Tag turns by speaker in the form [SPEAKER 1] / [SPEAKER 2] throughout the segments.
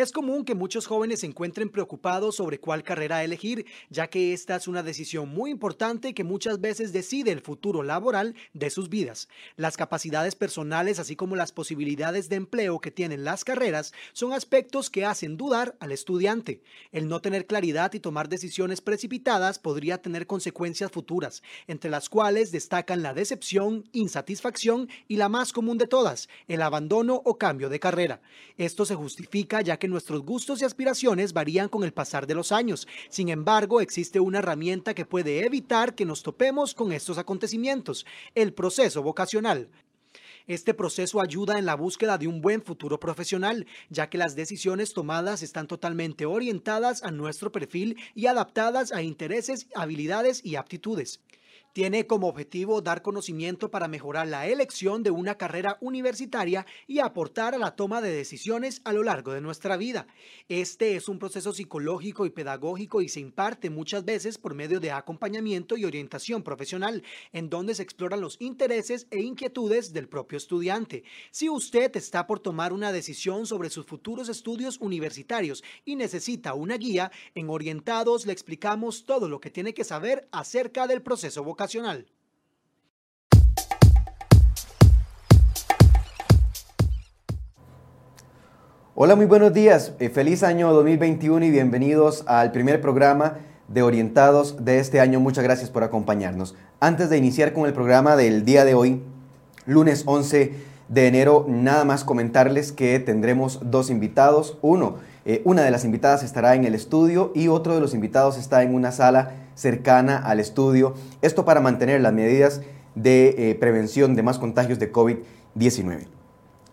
[SPEAKER 1] Es común que muchos jóvenes se encuentren preocupados sobre cuál carrera elegir, ya que esta es una decisión muy importante que muchas veces decide el futuro laboral de sus vidas. Las capacidades personales, así como las posibilidades de empleo que tienen las carreras, son aspectos que hacen dudar al estudiante. El no tener claridad y tomar decisiones precipitadas podría tener consecuencias futuras, entre las cuales destacan la decepción, insatisfacción y la más común de todas, el abandono o cambio de carrera. Esto se justifica ya que nuestros gustos y aspiraciones varían con el pasar de los años. Sin embargo, existe una herramienta que puede evitar que nos topemos con estos acontecimientos, el proceso vocacional. Este proceso ayuda en la búsqueda de un buen futuro profesional, ya que las decisiones tomadas están totalmente orientadas a nuestro perfil y adaptadas a intereses, habilidades y aptitudes. Tiene como objetivo dar conocimiento para mejorar la elección de una carrera universitaria y aportar a la toma de decisiones a lo largo de nuestra vida. Este es un proceso psicológico y pedagógico y se imparte muchas veces por medio de acompañamiento y orientación profesional, en donde se exploran los intereses e inquietudes del propio estudiante. Si usted está por tomar una decisión sobre sus futuros estudios universitarios y necesita una guía, en Orientados le explicamos todo lo que tiene que saber acerca del proceso vocacional
[SPEAKER 2] Hola, muy buenos días. Eh, feliz año 2021 y bienvenidos al primer programa de Orientados de este año. Muchas gracias por acompañarnos. Antes de iniciar con el programa del día de hoy, lunes 11 de enero, nada más comentarles que tendremos dos invitados. Uno, eh, una de las invitadas estará en el estudio y otro de los invitados está en una sala cercana al estudio. Esto para mantener las medidas de eh, prevención de más contagios de COVID-19.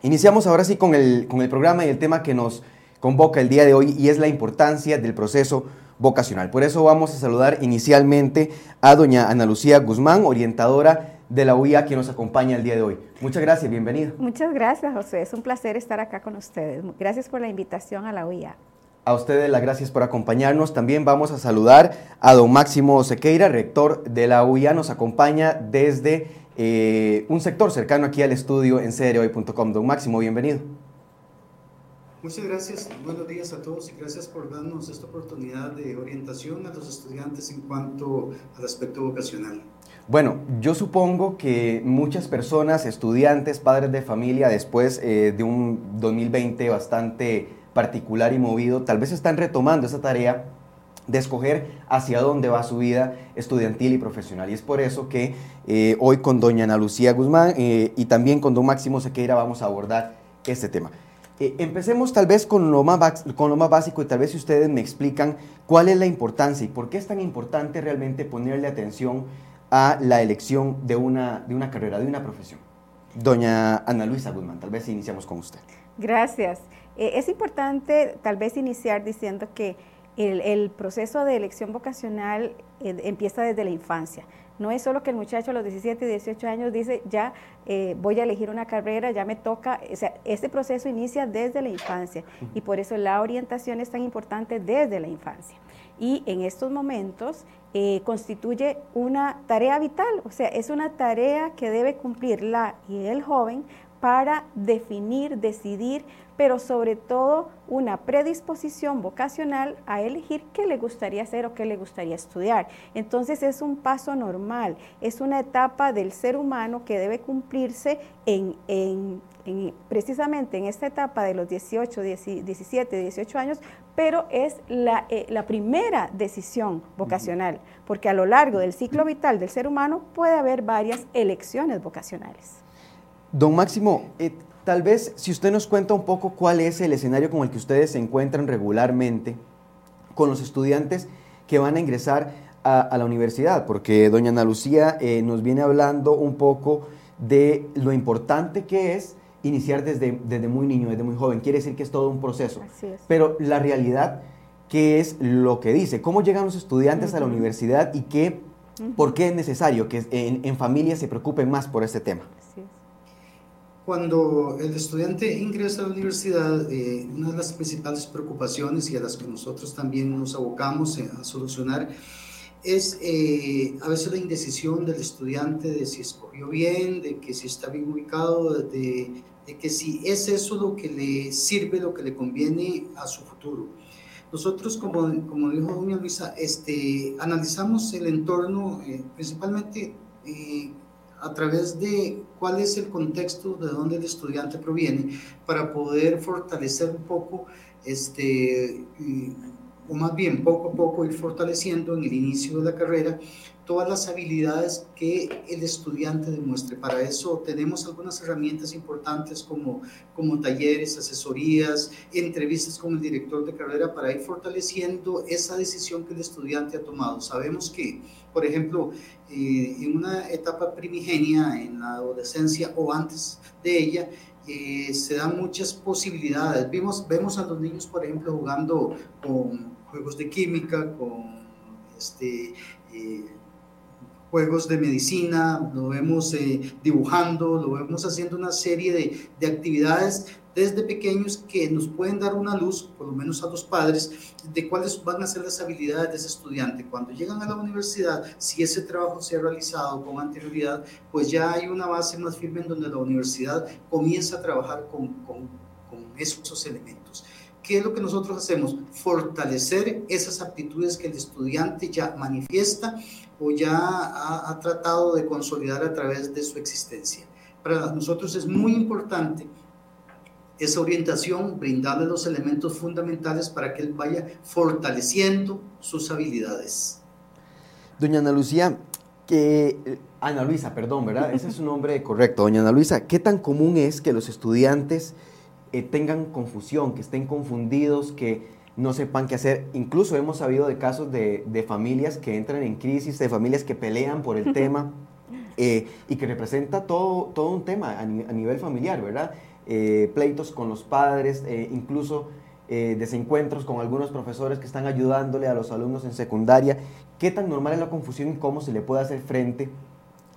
[SPEAKER 2] Iniciamos ahora sí con el, con el programa y el tema que nos convoca el día de hoy y es la importancia del proceso vocacional. Por eso vamos a saludar inicialmente a doña Ana Lucía Guzmán, orientadora de la UIA, que nos acompaña el día de hoy. Muchas gracias, bienvenido.
[SPEAKER 3] Muchas gracias, José. Es un placer estar acá con ustedes. Gracias por la invitación a la UIA.
[SPEAKER 2] A ustedes las gracias por acompañarnos. También vamos a saludar a don Máximo Sequeira, rector de la UIA. Nos acompaña desde eh, un sector cercano aquí al estudio en cdhoy.com. Don Máximo, bienvenido.
[SPEAKER 4] Muchas gracias, buenos días a todos y gracias por darnos esta oportunidad de orientación a los estudiantes en cuanto al aspecto vocacional.
[SPEAKER 2] Bueno, yo supongo que muchas personas, estudiantes, padres de familia, después eh, de un 2020 bastante particular y movido, tal vez están retomando esa tarea de escoger hacia dónde va su vida estudiantil y profesional. Y es por eso que eh, hoy con doña Ana Lucía Guzmán eh, y también con don Máximo Sequeira vamos a abordar este tema. Eh, empecemos tal vez con lo, más, con lo más básico y tal vez si ustedes me explican cuál es la importancia y por qué es tan importante realmente ponerle atención a la elección de una, de una carrera, de una profesión. Doña Ana Luisa Guzmán, tal vez iniciamos con usted.
[SPEAKER 3] Gracias. Eh, es importante tal vez iniciar diciendo que el, proceso de elección vocacional eh, empieza desde la infancia. No es solo que el muchacho a los 17, 18 años dice, ya eh, voy a elegir una carrera, ya me toca. O sea, este proceso inicia desde la infancia y por eso la orientación es tan importante desde la infancia. Y en estos momentos constituye una tarea vital, o sea, es una tarea que debe cumplir la y el joven para definir, decidir pero sobre todo una predisposición vocacional a elegir qué le gustaría hacer o qué le gustaría estudiar. Entonces es un paso normal, es una etapa del ser humano que debe cumplirse en, precisamente en esta etapa de los 18, 17, 18 años, pero es la, eh, primera decisión vocacional, porque a lo largo del ciclo vital del ser humano puede haber varias elecciones vocacionales.
[SPEAKER 2] Don Máximo, eh, Tal vez si usted nos cuenta un poco cuál es el escenario con el que ustedes se encuentran regularmente con los estudiantes que van a ingresar a, la universidad, porque doña Ana Lucía eh, nos viene hablando un poco de lo importante que es iniciar desde, desde muy niño, desde muy joven. Quiere decir que es todo un proceso. Pero la realidad, ¿qué es lo que dice? ¿Cómo llegan los estudiantes a la universidad y qué, por qué es necesario que en, en familia se preocupen más por este tema?
[SPEAKER 4] Cuando el estudiante ingresa a la universidad, eh, una de las principales preocupaciones y a las que nosotros también nos abocamos a solucionar es eh, a veces la indecisión del estudiante de si escogió bien, de que si está bien ubicado, de, de que si es eso lo que le sirve, lo que le conviene a su futuro. Nosotros, como, como dijo doña Luisa, este, analizamos el entorno eh, principalmente eh, a través de cuál es el contexto de donde el estudiante proviene para poder fortalecer un poco este, o más bien poco a poco ir fortaleciendo en el inicio de la carrera todas las habilidades que el estudiante demuestre. Para eso tenemos algunas herramientas importantes como, como talleres, asesorías, entrevistas con el director de carrera para ir fortaleciendo esa decisión que el estudiante ha tomado. Sabemos que, por ejemplo, eh, en una etapa primigenia, en la adolescencia o antes de ella, eh, se dan muchas posibilidades. Vimos, vemos a los niños, por ejemplo, jugando con juegos de química, con este, eh, juegos de medicina, lo vemos eh, dibujando, lo vemos haciendo una serie de, de, actividades desde pequeños que nos pueden dar una luz, por lo menos a los padres, de cuáles van a ser las habilidades de ese estudiante. Cuando llegan a la universidad, si ese trabajo se ha realizado con anterioridad, pues ya hay una base más firme en donde la universidad comienza a trabajar con, con, con esos elementos. ¿Qué es lo que nosotros hacemos? Fortalecer esas aptitudes que el estudiante ya manifiesta o ya ha, tratado de consolidar a través de su existencia. Para nosotros es muy importante esa orientación, brindarle los elementos fundamentales para que él vaya fortaleciendo sus habilidades.
[SPEAKER 2] Doña Ana Lucía, que Ana Luisa, perdón, ¿verdad? Ese es su nombre correcto. Doña Ana Luisa, ¿qué tan común es que los estudiantes eh, tengan confusión, que estén confundidos, que no sepan qué hacer. Incluso hemos sabido de casos de, de familias que entran en crisis, de familias que pelean por el tema eh, y que representa todo, todo un tema a, ni, a nivel familiar, ¿verdad? Eh, pleitos con los padres, incluso desencuentros con algunos profesores que están ayudándole a los alumnos en secundaria. ¿Qué tan normal es la confusión y cómo se le puede hacer frente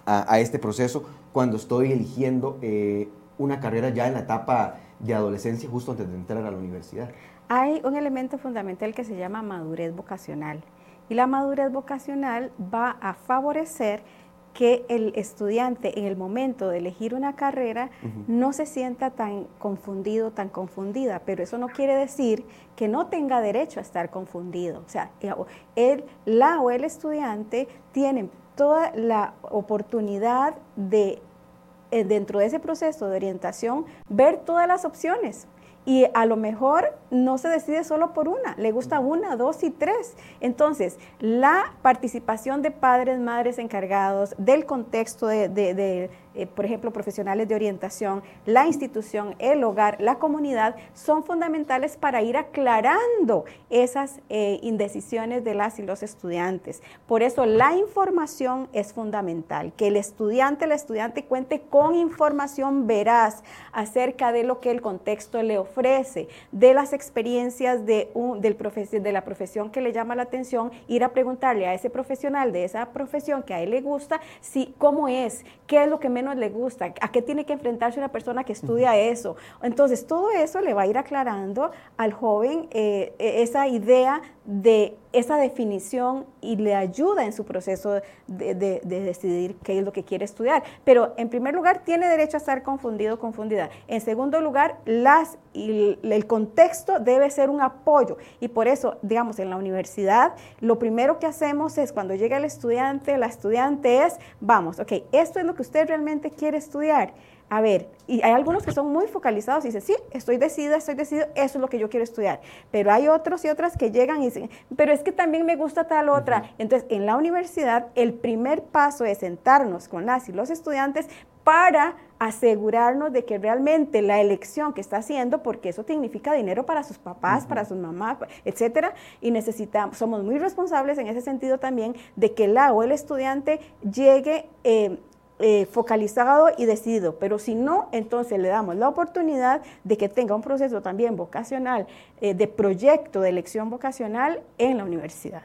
[SPEAKER 2] a, a este proceso cuando estoy eligiendo una carrera ya en la etapa de adolescencia justo antes de entrar a la universidad?
[SPEAKER 3] Hay un elemento fundamental que se llama madurez vocacional. Y la madurez vocacional va a favorecer que el estudiante en el momento de elegir una carrera uh -huh. no se sienta tan confundido, tan confundida, pero eso no quiere decir que no tenga derecho a estar confundido. O sea, él, la o el estudiante tienen toda la oportunidad de eh, dentro de ese proceso de orientación, ver todas las opciones. Y a lo mejor no se decide solo por una, le gusta una, dos y tres. Entonces, la participación de padres, madres encargados, del contexto de, de, de eh, por ejemplo, profesionales de orientación, la institución, el hogar, la comunidad, son fundamentales para ir aclarando esas eh, indecisiones de las y los estudiantes. Por eso la información es fundamental, que el estudiante, la estudiante cuente con información veraz acerca de lo que el contexto le ofrece, de las experiencias de, un, del profes de la profesión que le llama la atención, ir a preguntarle a ese profesional de esa profesión que a él le gusta, si, cómo es, qué es lo que menos le gusta, a qué tiene que enfrentarse una persona que estudia eso. Entonces, todo eso le va a ir aclarando al joven eh, esa idea de esa definición y le ayuda en su proceso de, de, de, decidir qué es lo que quiere estudiar. Pero en primer lugar, tiene derecho a estar confundido o confundida. En segundo lugar, el contexto debe ser un apoyo. Y por eso, digamos, en la universidad, lo primero que hacemos es cuando llega el estudiante, la estudiante es, vamos, ok, esto es lo que usted realmente quiere estudiar a ver, y hay algunos que son muy focalizados y dicen, sí, estoy decidida, estoy decidido, eso es lo que yo quiero estudiar. Pero hay otros y otras que llegan y dicen, pero es que también me gusta tal otra. Uh -huh. Entonces, en la universidad, el primer paso es sentarnos con las y los estudiantes para asegurarnos de que realmente la elección que está haciendo, porque eso significa dinero para sus papás, uh -huh. para sus mamás, etcétera, y necesitamos, somos muy responsables en ese sentido también de que la o el estudiante llegue eh, eh, focalizado y decidido, pero si no, entonces le damos la oportunidad de que tenga un proceso también vocacional, eh, de proyecto de elección vocacional en la universidad.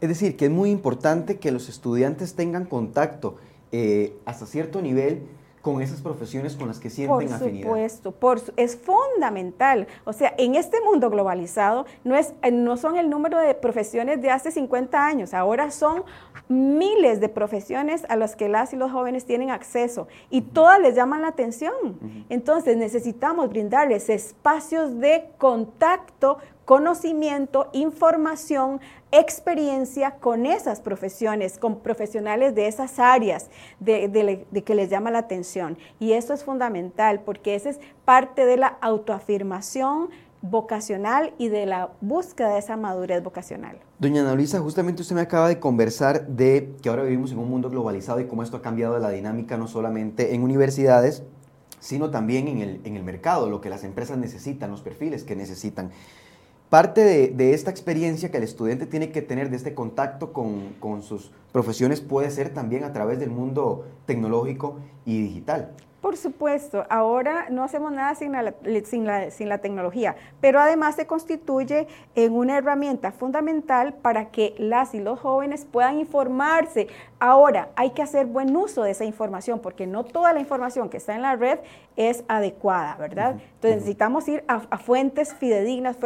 [SPEAKER 2] Es decir, que es muy importante que los estudiantes tengan contacto eh, hasta cierto nivel con esas profesiones con las que sienten afinidad.
[SPEAKER 3] Por supuesto, por, es fundamental. O sea, en este mundo globalizado no, es, eh, no son el número de profesiones de hace 50 años, ahora son miles de profesiones a las que las y los jóvenes tienen acceso y todas les llaman la atención. Entonces necesitamos brindarles espacios de contacto conocimiento, información, experiencia con esas profesiones, con profesionales de esas áreas de, que les llama la atención. Y eso es fundamental porque esa es parte de la autoafirmación vocacional y de la búsqueda de esa madurez vocacional.
[SPEAKER 2] Doña Ana Luisa, justamente usted me acaba de conversar de que ahora vivimos en un mundo globalizado y cómo esto ha cambiado la dinámica no solamente en universidades, sino también en el, en el mercado, lo que las empresas necesitan, los perfiles que necesitan. Parte de, esta experiencia que el estudiante tiene que tener, de este contacto con, sus profesiones, puede ser también a través del mundo tecnológico y digital.
[SPEAKER 3] Por supuesto, ahora no hacemos nada sin la, tecnología, pero además se constituye en una herramienta fundamental para que las y los jóvenes puedan informarse. Ahora, hay que hacer buen uso de esa información, porque no toda la información que está en la red es adecuada, ¿verdad? Entonces necesitamos ir a, fuentes fidedignas,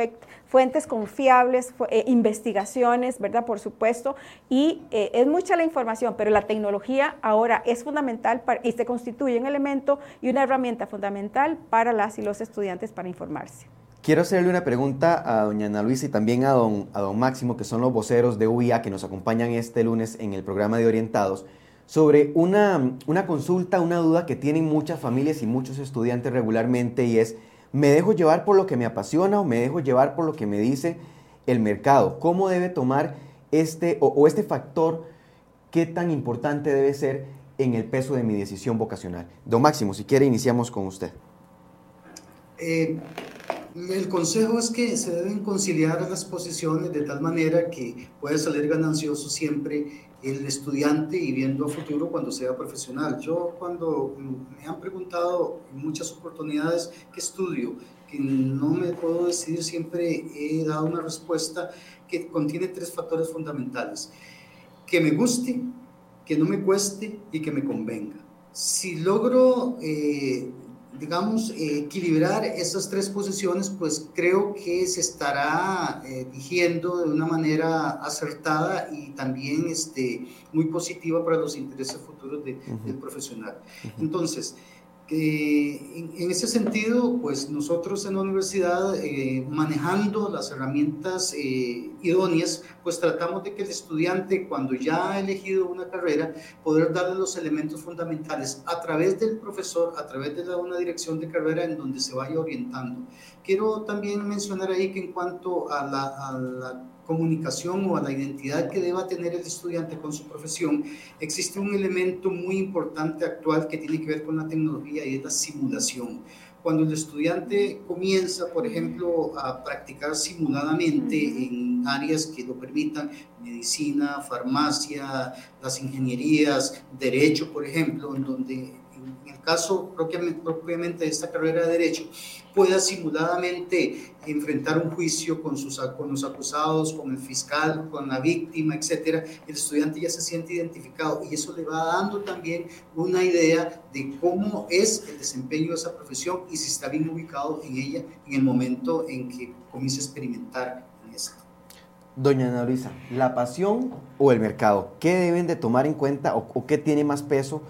[SPEAKER 3] fuentes confiables, eh, investigaciones, ¿verdad? Por supuesto, y eh, es mucha la información, pero la tecnología ahora es fundamental y se constituye un elemento y una herramienta fundamental para las y los estudiantes para informarse.
[SPEAKER 2] Quiero hacerle una pregunta a doña Ana Luisa y también a don, a don Máximo, que son los voceros de UIA que nos acompañan este lunes en el programa de Orientados, sobre una, una consulta, una duda que tienen muchas familias y muchos estudiantes regularmente y es, ¿me dejo llevar por lo que me apasiona o me dejo llevar por lo que me dice el mercado? ¿Cómo debe tomar este o, este factor, qué tan importante debe ser en el peso de mi decisión vocacional? Don Máximo, si quiere, iniciamos con usted.
[SPEAKER 4] Eh, el consejo es que se deben conciliar las posiciones de tal manera que pueda salir ganancioso siempre el estudiante y viendo a futuro cuando sea profesional. Yo cuando me han preguntado en muchas oportunidades qué estudio, que no me puedo decidir, siempre he dado una respuesta que contiene tres factores fundamentales. Que me guste, que no me cueste y que me convenga. Si logro eh, digamos, eh, equilibrar esas tres posiciones, pues creo que se estará eh, dirigiendo de una manera acertada y también este, muy positiva para los intereses futuros del profesional. Entonces, que en, ese sentido, pues nosotros en la universidad, eh, manejando las herramientas eh, idóneas, pues tratamos de que el estudiante, cuando ya ha elegido una carrera, poder darle los elementos fundamentales a través del profesor, a través de la, una dirección de carrera en donde se vaya orientando. Quiero también mencionar ahí que en cuanto a la, a la comunicación o a la identidad que deba tener el estudiante con su profesión, existe un elemento muy importante actual que tiene que ver con la tecnología y es la simulación. Cuando el estudiante comienza, por ejemplo, a practicar simuladamente en áreas que lo permitan, medicina, farmacia, las ingenierías, derecho, por ejemplo, en donde en el caso propiamente de esta carrera de Derecho, pueda simuladamente enfrentar un juicio con, sus, con los acusados, con el fiscal, con la víctima, etcétera, el estudiante ya se siente identificado y eso le va dando también una idea de cómo es el desempeño de esa profesión y si está bien ubicado en ella en el momento en que comienza a experimentar en esto.
[SPEAKER 2] Doña Ana Luisa, ¿la pasión o el mercado? ¿Qué deben de tomar en cuenta o, o qué tiene más peso?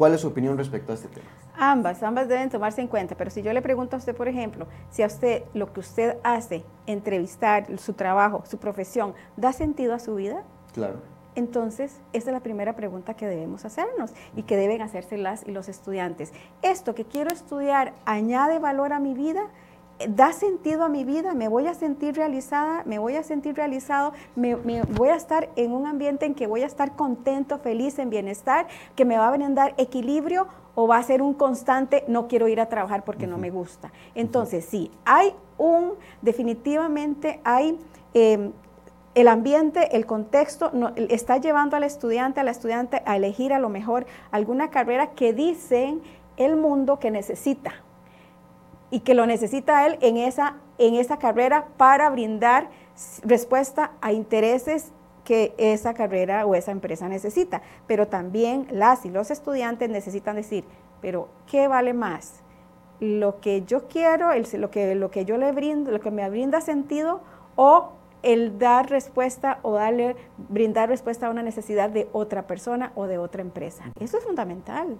[SPEAKER 2] ¿Cuál es su opinión respecto a este tema?
[SPEAKER 3] Ambas, ambas deben tomarse en cuenta, pero si yo le pregunto a usted, por ejemplo, si a usted lo que usted hace, entrevistar, su trabajo, su profesión, ¿da sentido a su vida?
[SPEAKER 2] Claro.
[SPEAKER 3] Entonces, esa es la primera pregunta que debemos hacernos y que deben hacerse las y los estudiantes. ¿Esto que quiero estudiar añade valor a mi vida? Da sentido a mi vida, me voy a sentir realizada, me voy a sentir realizado, me, voy a estar en un ambiente en que voy a estar contento, feliz, en bienestar, que me va a brindar equilibrio o va a ser un constante, no quiero ir a trabajar porque no me gusta. Entonces, sí, hay un, definitivamente hay... Em, el ambiente, el contexto está llevando al estudiante, a la estudiante a elegir a lo mejor alguna carrera que dicen el mundo que necesita, y que lo necesita él en esa, en esa carrera para brindar respuesta a intereses que esa carrera o esa empresa necesita. Pero también las y los estudiantes necesitan decir, pero ¿qué vale más? Lo que yo quiero, el, lo, que, lo que yo le brindo, lo que me brinda sentido o el dar respuesta o darle, brindar respuesta a una necesidad de otra persona o de otra empresa. Eso es fundamental.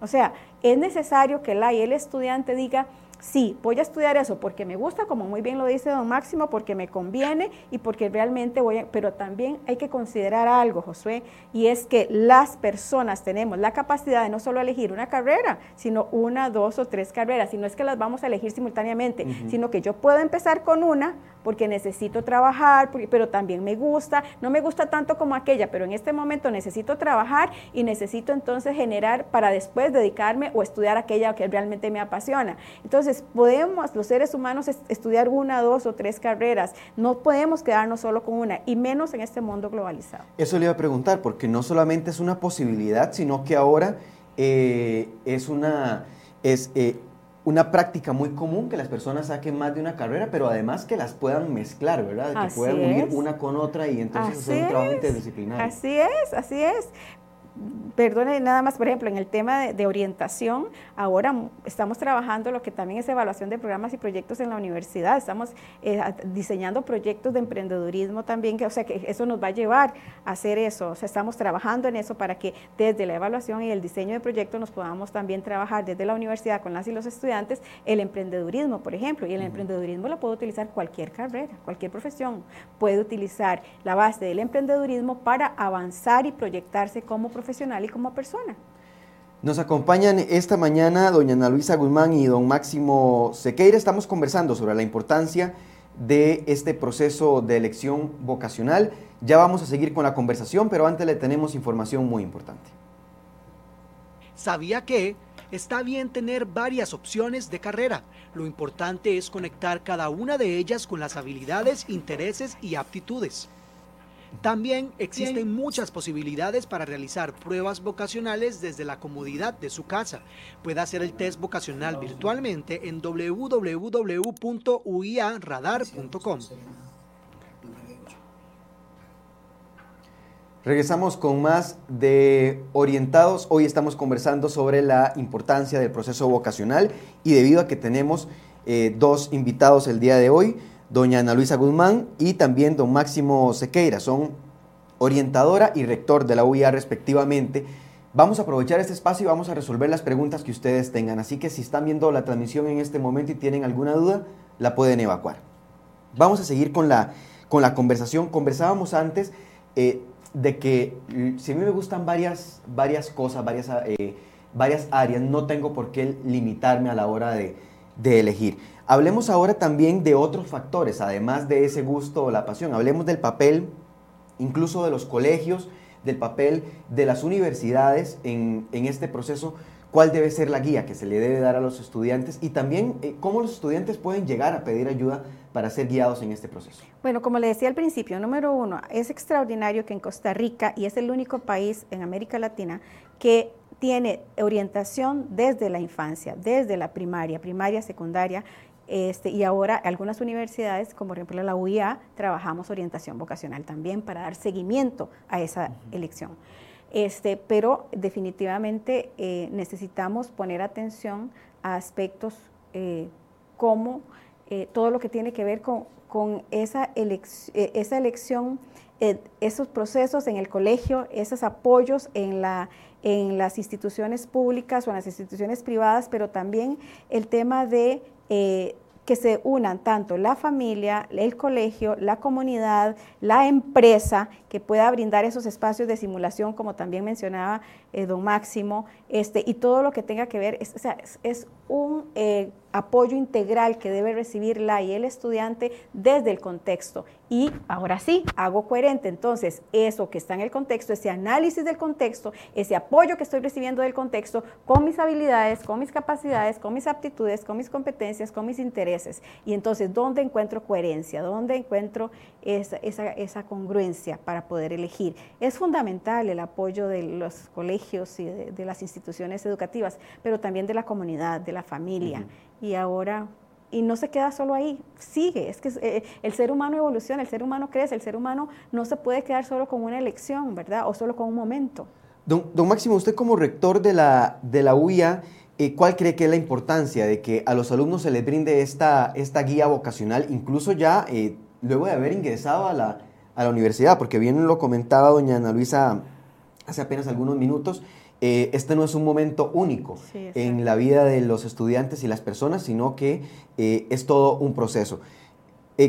[SPEAKER 3] O sea, es necesario que la y el estudiante diga, sí, voy a estudiar eso porque me gusta, como muy bien lo dice don Máximo, porque me conviene y porque realmente voy a, pero también hay que considerar algo, Josué, y es que las personas tenemos la capacidad de no solo elegir una carrera, sino una, dos o tres carreras, y no es que las vamos a elegir simultáneamente, sino que yo puedo empezar con una porque necesito trabajar, pero también me gusta, no me gusta tanto como aquella, pero en este momento necesito trabajar y necesito entonces generar para después dedicarme o estudiar aquella que realmente me apasiona. Entonces, podemos los seres humanos estudiar una, dos o tres carreras, no podemos quedarnos solo con una, y menos en este mundo globalizado.
[SPEAKER 2] Eso le iba a preguntar, porque no solamente es una posibilidad, sino que ahora eh, es una... Eh, una práctica muy común que las personas saquen más de una carrera, pero además que las puedan mezclar, ¿verdad? que puedan unir una con otra y entonces hacer un trabajo interdisciplinario.
[SPEAKER 3] Así es, así es perdone nada más, por ejemplo, en el tema de, orientación, ahora estamos trabajando lo que también es evaluación de programas y proyectos en la universidad, estamos eh, diseñando proyectos de emprendedurismo también, que, o sea, que eso nos va a llevar a hacer eso, o sea, estamos trabajando en eso para que desde la evaluación y el diseño de proyectos nos podamos también trabajar desde la universidad con las y los estudiantes el emprendedurismo, por ejemplo, y el emprendedurismo lo puede utilizar cualquier carrera, cualquier profesión, puede utilizar la base del emprendedurismo para avanzar y proyectarse como profesional profesional como persona.
[SPEAKER 2] Nos acompañan esta mañana doña Ana Luisa Guzmán y don Máximo Sequeira. Estamos conversando sobre la importancia de este proceso de elección vocacional. Ya vamos a seguir con la conversación, pero antes le tenemos información muy importante.
[SPEAKER 1] ¿Sabía que está bien tener varias opciones de carrera? Lo importante es conectar cada una de ellas con las habilidades, intereses y aptitudes. También existen muchas posibilidades para realizar pruebas vocacionales desde la comodidad de su casa. Puede hacer el test vocacional virtualmente en www.uiaradar.com.
[SPEAKER 2] Regresamos con más de Orientados. Hoy estamos conversando sobre la importancia del proceso vocacional y debido a que tenemos eh, dos invitados el día de hoy, doña Ana Luisa Guzmán y también don Máximo Sequeira. Son orientadora y rector de la UIA respectivamente. Vamos a aprovechar este espacio y vamos a resolver las preguntas que ustedes tengan. Así que si están viendo la transmisión en este momento y tienen alguna duda, la pueden evacuar. Vamos a seguir con la, con la conversación. Conversábamos antes eh, de que si a mí me gustan varias, varias cosas, varias, eh, varias áreas, no tengo por qué limitarme a la hora de, de elegir. Hablemos ahora también de otros factores, además de ese gusto o la pasión. Hablemos del papel, incluso de los colegios, del papel de las universidades en, este proceso. ¿Cuál debe ser la guía que se le debe dar a los estudiantes y también eh, cómo los estudiantes pueden llegar a pedir ayuda para ser guiados en este proceso?
[SPEAKER 3] Bueno, como le decía al principio, número uno, es extraordinario que en Costa Rica, y es el único país en América Latina, que tiene orientación desde la infancia, desde la primaria, primaria, secundaria, este, y ahora algunas universidades, como por ejemplo la UIA, trabajamos orientación vocacional también para dar seguimiento a esa elección. Este, pero definitivamente eh, necesitamos poner atención a aspectos eh, como eh, todo lo que tiene que ver con, esa, esa elección, esos procesos en el colegio, esos apoyos en, la, en las instituciones públicas o en las instituciones privadas, pero también el tema de eh, que se unan tanto la familia, el colegio, la comunidad, la empresa, que pueda brindar esos espacios de simulación, como también mencionaba eh, don Máximo, este, y todo lo que tenga que ver, es, es, un eh, apoyo integral que debe recibir la y el estudiante desde el contexto. Y ahora sí, hago coherente entonces eso que está en el contexto, ese análisis del contexto, ese apoyo que estoy recibiendo del contexto con mis habilidades, con mis capacidades, con mis aptitudes, con mis competencias, con mis intereses. Y entonces, ¿dónde encuentro coherencia? ¿Dónde encuentro esa, esa, esa congruencia para poder elegir? Es fundamental el apoyo de los colegios y de, las instituciones educativas, pero también de la comunidad, de la familia. Y ahora y no se queda solo ahí, sigue, es que eh, el ser humano evoluciona, el ser humano crece, el ser humano no se puede quedar solo con una elección, ¿verdad? O solo con un momento.
[SPEAKER 2] Don, don Máximo, usted como rector de la, de la UIA, eh, ¿cuál cree que es la importancia de que a los alumnos se les brinde esta, esta guía vocacional, incluso ya eh, luego de haber ingresado a la, a la universidad? Porque bien lo comentaba doña Ana Luisa hace apenas algunos minutos, eh, este no es un momento único en la vida de los estudiantes y las personas, sino que es todo un proceso.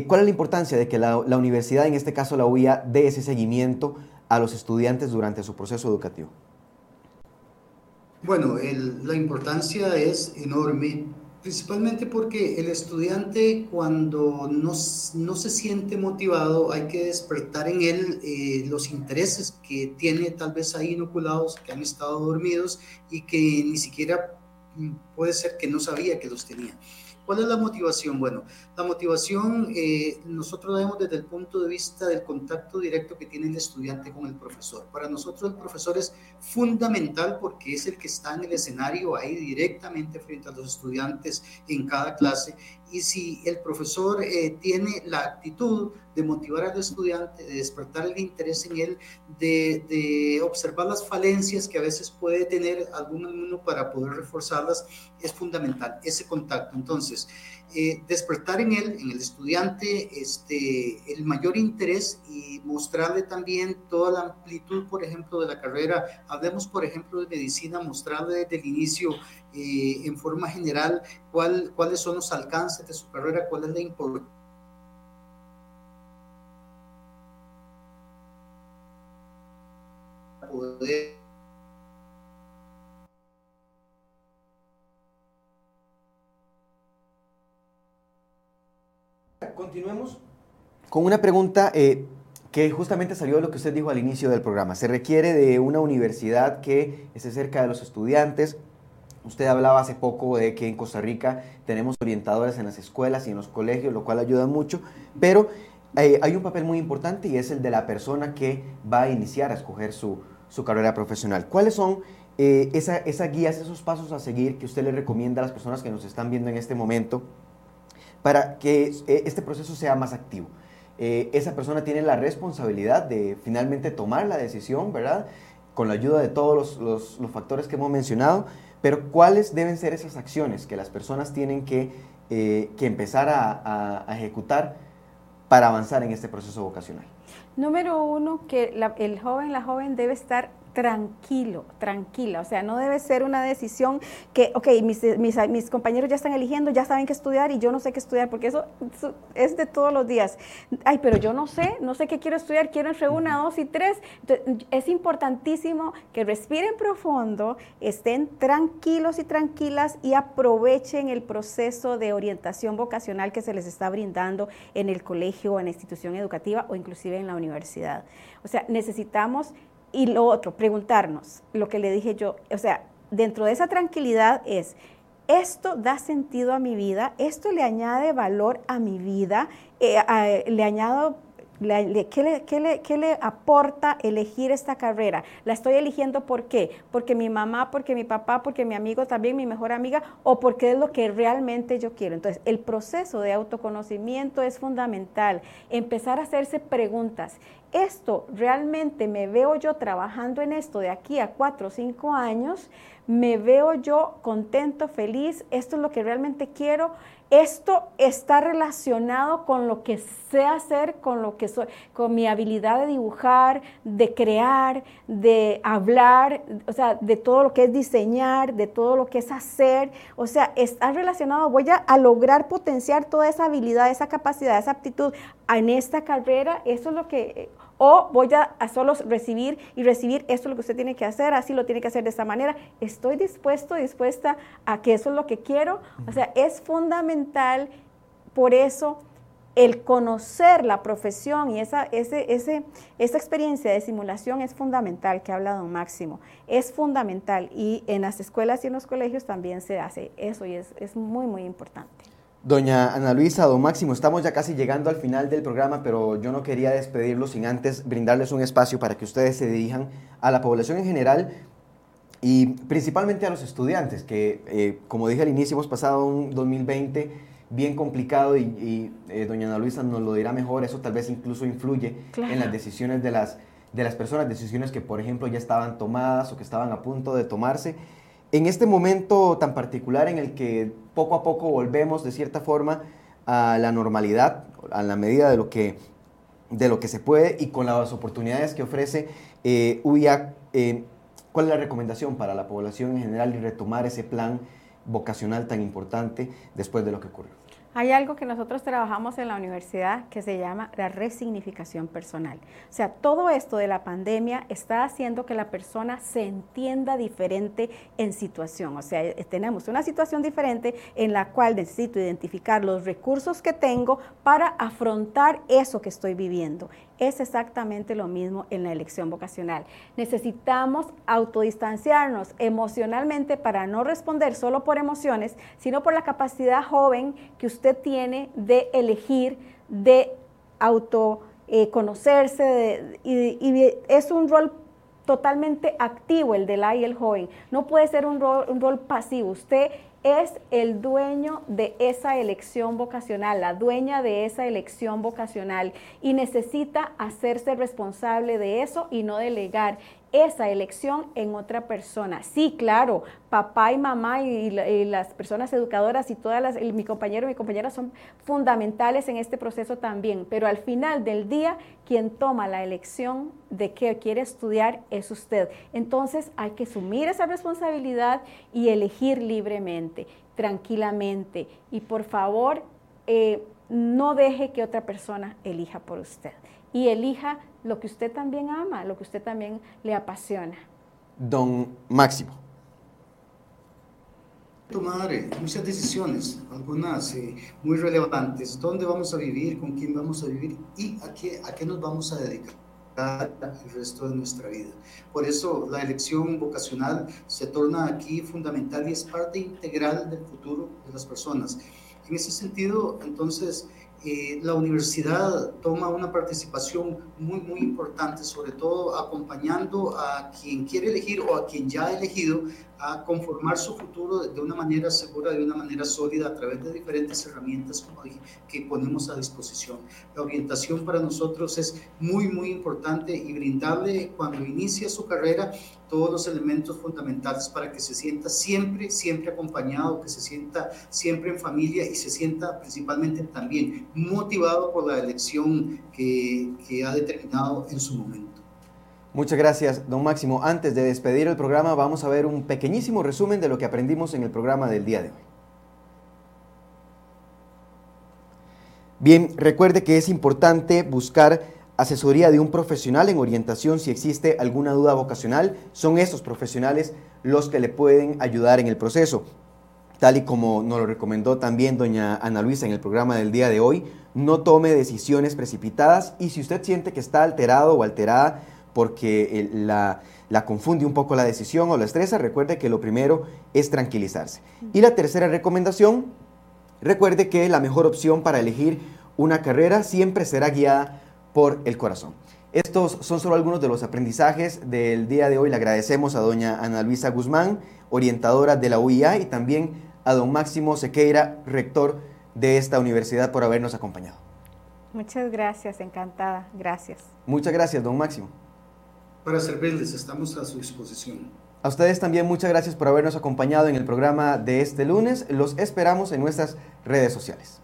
[SPEAKER 2] ¿Cuál es la importancia de que la, la universidad, en este caso la UIA, dé ese seguimiento a los estudiantes durante su proceso educativo?
[SPEAKER 4] Bueno, la importancia es enorme, principalmente porque el estudiante cuando no, no se siente motivado hay que despertar en él eh, los intereses que tiene tal vez ahí inoculados, que han estado dormidos y que ni siquiera mm, puede ser que no sabía que los tenía. ¿Cuál es la motivación? Bueno, la motivación eh, nosotros la vemos desde el punto de vista del contacto directo que tiene el estudiante con el profesor. Para nosotros el profesor es fundamental porque es el que está en el escenario ahí directamente frente a los estudiantes en cada clase. Y si el profesor eh, tiene la actitud de motivar al estudiante, de despertar el interés en él, de, de observar las falencias que a veces puede tener algún alumno para poder reforzarlas, es fundamental ese contacto. Entonces, eh, despertar en él, en el estudiante, este, el mayor interés y mostrarle también toda la amplitud, por ejemplo, de la carrera. Hablemos, por ejemplo, de medicina, mostrarle desde el inicio, eh, en forma general, cuál, cuáles son los alcances de su carrera, cuál es la importancia
[SPEAKER 2] Continuemos con una pregunta eh, que justamente salió de lo que usted dijo al inicio del programa. Se requiere de una universidad que esté cerca de los estudiantes. Usted hablaba hace poco de que en Costa Rica tenemos orientadores en las escuelas y en los colegios, lo cual ayuda mucho, pero eh, hay un papel muy importante y es el de la persona que va a iniciar a escoger su, su carrera profesional. ¿Cuáles son eh, esas guías, esos pasos a seguir que usted le recomienda a las personas que nos están viendo en este momento para que eh, este proceso sea más activo. Eh, esa persona tiene la responsabilidad de finalmente tomar la decisión, ¿verdad? Con la ayuda de todos los, factores que hemos mencionado, pero ¿cuáles deben ser esas acciones que las personas tienen que, eh, empezar a, ejecutar para avanzar en este proceso vocacional?
[SPEAKER 3] Número uno, que el joven, la joven debe estar tranquilo, tranquila. O sea, no debe ser una decisión que, ok, mis, mis, compañeros ya están eligiendo, ya saben qué estudiar y yo no sé qué estudiar, porque eso, es de todos los días. Ay, pero yo no sé, no sé qué quiero estudiar, quiero entre una, dos y tres. es importantísimo que respiren profundo, estén tranquilos y tranquilas y aprovechen el proceso de orientación vocacional que se les está brindando en el colegio, en la institución educativa o inclusive en la universidad. O sea, necesitamos y lo otro, preguntarnos, lo que le dije yo, o sea, dentro de esa tranquilidad es, esto da sentido a mi vida, esto le añade valor a mi vida, eh, le añado ¿qué, le, aporta elegir esta carrera? ¿La estoy eligiendo por qué? ¿Porque mi mamá, porque mi papá, porque mi amigo también, mi mejor amiga, o porque es lo que realmente yo quiero? Entonces, el proceso de autoconocimiento es fundamental. Empezar a hacerse preguntas. ¿Esto realmente me veo yo trabajando en esto de aquí a cuatro o cinco años? ¿Me veo yo contento, feliz? ¿Esto es lo que realmente quiero? Esto está relacionado con lo que sé hacer, con lo que soy, con mi habilidad de dibujar, de crear, de hablar, o sea, de todo lo que es diseñar, de todo lo que es hacer. O sea, está relacionado, voy a, lograr potenciar toda esa habilidad, esa capacidad, esa aptitud en esta carrera. Eso es lo que o voy a, solo recibir y recibir esto es lo que usted tiene que hacer, así lo tiene que hacer de esta manera. Estoy dispuesto, dispuesta a que eso es lo que quiero. O sea, es fundamental por eso el conocer la profesión y esa, ese, ese, esa experiencia de simulación es fundamental, que ha hablado Máximo, es fundamental y en las escuelas y en los colegios también se hace eso y es, es muy, muy importante.
[SPEAKER 2] Doña Ana Luisa, don Máximo, estamos ya casi llegando al final del programa, pero yo no quería despedirlo sin antes brindarles un espacio para que ustedes se dirijan a la población en general y principalmente a los estudiantes, que eh, como dije al inicio, hemos pasado un 2020 bien complicado y, eh, doña Ana Luisa nos lo dirá mejor, eso tal vez incluso influye en las decisiones de las, de las personas, decisiones que por ejemplo ya estaban tomadas o que estaban a punto de tomarse. En este momento tan particular en el que poco a poco volvemos de cierta forma a la normalidad, a la medida de lo que, de lo que se puede y con las oportunidades que ofrece eh, eh, ¿cuál es la recomendación para la población en general y retomar ese plan vocacional tan importante después de lo que ocurrió?
[SPEAKER 3] Hay algo que nosotros trabajamos en la universidad que se llama la resignificación personal. O sea, todo esto de la pandemia está haciendo que la persona se entienda diferente en situación. O sea, eh, tenemos una situación diferente en la cual necesito identificar los recursos que tengo para afrontar eso que estoy viviendo. Es exactamente lo mismo en la elección vocacional. Necesitamos autodistanciarnos emocionalmente para no responder solo por emociones, sino por la capacidad joven que usted tiene de elegir, de autoconocerse, y, es un rol totalmente activo el de la y el joven. No puede ser un rol, un rol pasivo. Usted es el dueño de esa elección vocacional, la dueña de esa elección vocacional y necesita hacerse responsable de eso y no delegar esa elección en otra persona. Sí, claro, papá y mamá y, las personas educadoras y todas las, mi compañero y mi compañera son fundamentales en este proceso también, pero al final del día quien toma la elección de qué quiere estudiar es usted. Entonces hay que asumir esa responsabilidad y elegir libremente, tranquilamente y por favor eh, no deje que otra persona elija por usted y elija lo que usted también ama, lo que usted también le apasiona.
[SPEAKER 2] Don Máximo.
[SPEAKER 4] Tomar muchas decisiones, algunas eh, muy relevantes, dónde vamos a vivir, con quién vamos a vivir y a qué, a qué nos vamos a dedicar el resto de nuestra vida. Por eso la elección vocacional se torna aquí fundamental y es parte integral del futuro de las personas. En ese sentido, entonces, eh, la universidad toma una participación muy, muy importante, sobre todo acompañando a quien quiere elegir o a quien ya ha elegido a conformar su futuro de una manera segura, de una manera sólida, a través de diferentes herramientas como dije, que ponemos a disposición. La orientación para nosotros es muy, muy importante y brindarle cuando inicia su carrera todos los elementos fundamentales para que se sienta siempre, siempre acompañado, que se sienta siempre en familia y se sienta principalmente también motivado por la elección que, ha determinado en su momento.
[SPEAKER 2] Muchas gracias, don Máximo. Antes de despedir el programa, vamos a ver un pequeñísimo resumen de lo que aprendimos en el programa del día de hoy. Bien, recuerde que es importante buscar asesoría de un profesional en orientación si existe alguna duda vocacional. Son estos profesionales los que le pueden ayudar en el proceso. Tal y como nos lo recomendó también doña Ana Luisa en el programa del día de hoy, no tome decisiones precipitadas y si usted siente que está alterado o alterada porque la, la, confunde un poco la decisión o la estresa, recuerde que lo primero es tranquilizarse. Y la tercera recomendación, recuerde que la mejor opción para elegir una carrera siempre será guiada por el corazón. Estos son solo algunos de los aprendizajes del día de hoy. Le agradecemos a doña Ana Luisa Guzmán, orientadora de la UIA, y también a don Máximo Sequeira, rector de esta universidad, por habernos acompañado.
[SPEAKER 3] Muchas gracias, encantada. Gracias.
[SPEAKER 2] Muchas gracias, don Máximo.
[SPEAKER 4] Para servirles, estamos a su disposición.
[SPEAKER 2] A ustedes también muchas gracias por habernos acompañado en el programa de este lunes. Los esperamos en nuestras redes sociales.